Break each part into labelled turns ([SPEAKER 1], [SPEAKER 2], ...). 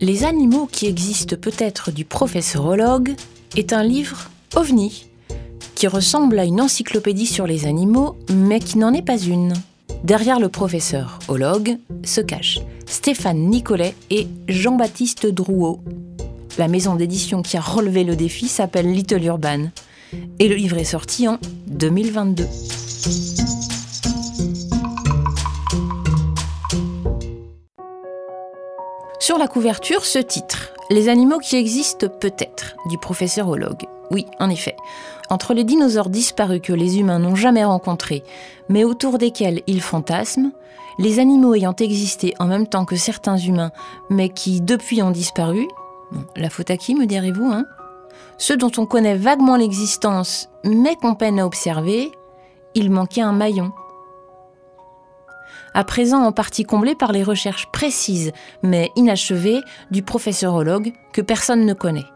[SPEAKER 1] Les animaux qui existent peut-être du professeurologue est un livre ovni qui ressemble à une encyclopédie sur les animaux, mais qui n'en est pas une. Derrière le professeur ologue se cachent Stéphane Nicolet et Jean-Baptiste Drouot. La maison d'édition qui a relevé le défi s'appelle Little Urban. Et le livre est sorti en 2022. Sur la couverture, ce titre Les animaux qui existent peut-être, du professeur Ologue. Oui, en effet. Entre les dinosaures disparus que les humains n'ont jamais rencontrés, mais autour desquels ils fantasment, les animaux ayant existé en même temps que certains humains, mais qui depuis ont disparu, la faute à qui, me direz-vous, hein? Ceux dont on connaît vaguement l'existence, mais qu'on peine à observer, il manquait un maillon. À présent en partie comblé par les recherches précises, mais inachevées, du professeurologue que personne ne connaît.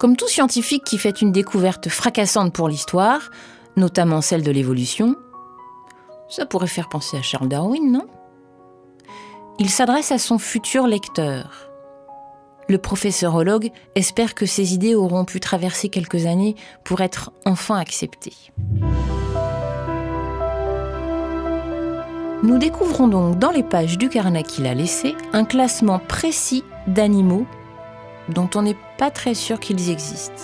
[SPEAKER 1] Comme tout scientifique qui fait une découverte fracassante pour l'histoire, notamment celle de l'évolution, ça pourrait faire penser à Charles Darwin, non? Il s'adresse à son futur lecteur. Le professeurologue espère que ses idées auront pu traverser quelques années pour être enfin acceptées. Nous découvrons donc dans les pages du carnet qu'il a laissé un classement précis d'animaux dont on n'est pas très sûr qu'ils existent.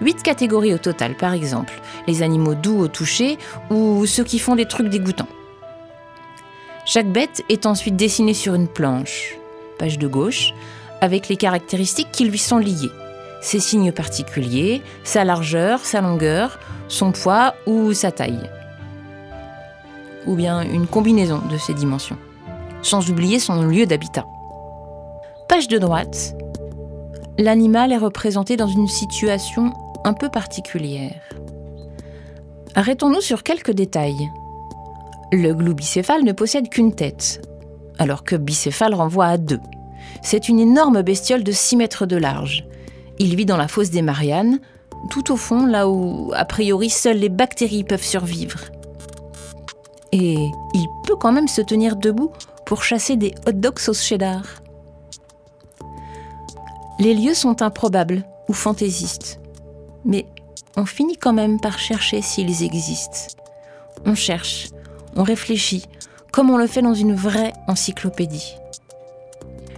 [SPEAKER 1] Huit catégories au total, par exemple, les animaux doux au toucher ou ceux qui font des trucs dégoûtants. Chaque bête est ensuite dessinée sur une planche, page de gauche, avec les caractéristiques qui lui sont liées, ses signes particuliers, sa largeur, sa longueur, son poids ou sa taille. Ou bien une combinaison de ces dimensions, sans oublier son lieu d'habitat. Page de droite, l'animal est représenté dans une situation un peu particulière. Arrêtons-nous sur quelques détails. Le glou bicéphale ne possède qu'une tête, alors que bicéphale renvoie à deux. C'est une énorme bestiole de 6 mètres de large. Il vit dans la fosse des Mariannes, tout au fond, là où, a priori, seules les bactéries peuvent survivre. Et il peut quand même se tenir debout pour chasser des hot dogs sauce cheddar. Les lieux sont improbables ou fantaisistes, mais on finit quand même par chercher s'ils existent. On cherche, on réfléchit, comme on le fait dans une vraie encyclopédie.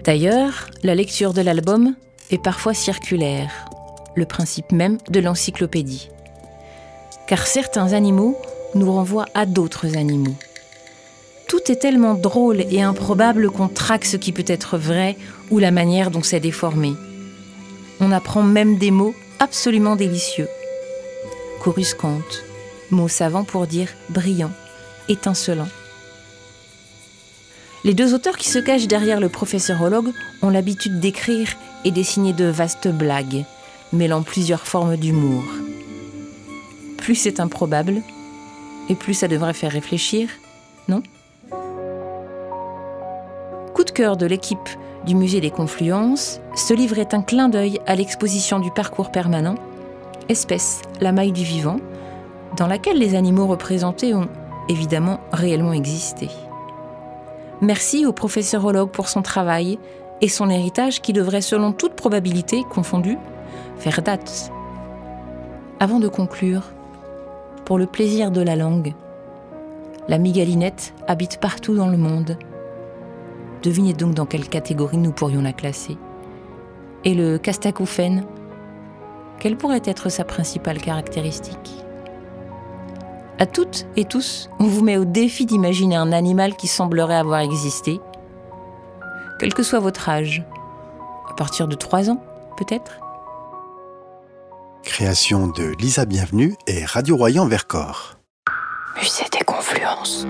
[SPEAKER 1] D'ailleurs, la lecture de l'album est parfois circulaire, le principe même de l'encyclopédie. Car certains animaux nous renvoient à d'autres animaux. Tout est tellement drôle et improbable qu'on traque ce qui peut être vrai ou la manière dont c'est déformé. On apprend même des mots absolument délicieux. Coruscante, mot savant pour dire brillant, étincelant. Les deux auteurs qui se cachent derrière le professeurologue ont l'habitude d'écrire et dessiner de vastes blagues, mêlant plusieurs formes d'humour. Plus c'est improbable, et plus ça devrait faire réfléchir, non? Coup de cœur de l'équipe du musée des Confluences, ce livre est un clin d'œil à l'exposition du parcours permanent, Espèce, la maille du vivant, dans laquelle les animaux représentés ont évidemment réellement existé. Merci au professeurologue pour son travail et son héritage qui devrait, selon toute probabilité confondue, faire date. Avant de conclure, pour le plaisir de la langue, la migalinette habite partout dans le monde. Devinez donc dans quelle catégorie nous pourrions la classer. Et le castacouphène, quelle pourrait être sa principale caractéristique? À toutes et tous, on vous met au défi d'imaginer un animal qui semblerait avoir existé, quel que soit votre âge, à partir de 3 ans peut-être?
[SPEAKER 2] Création de Lisa Bienvenue et Radio Royan Vercors.
[SPEAKER 1] Musée des Confluences.